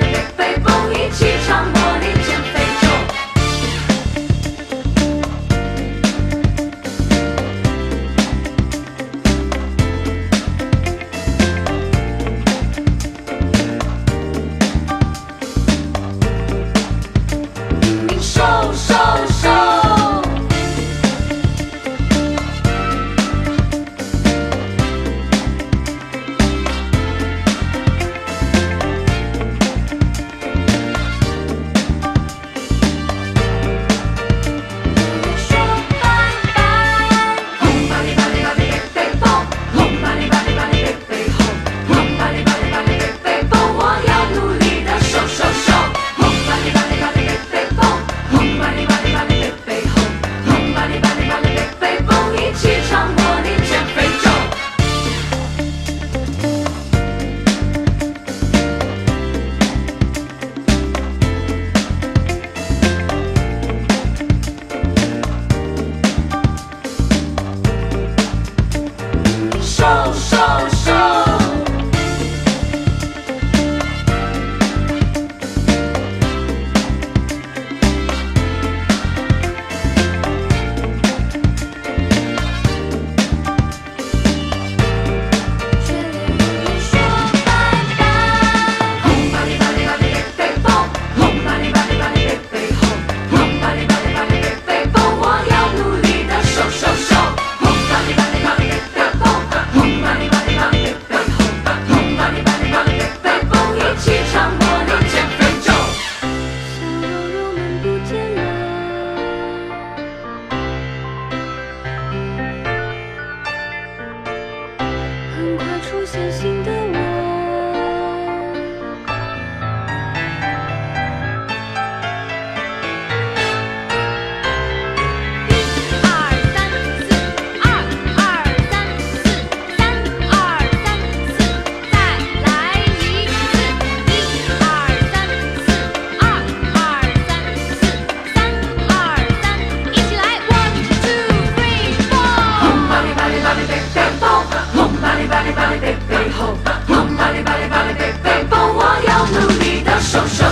跟飞风一起。show.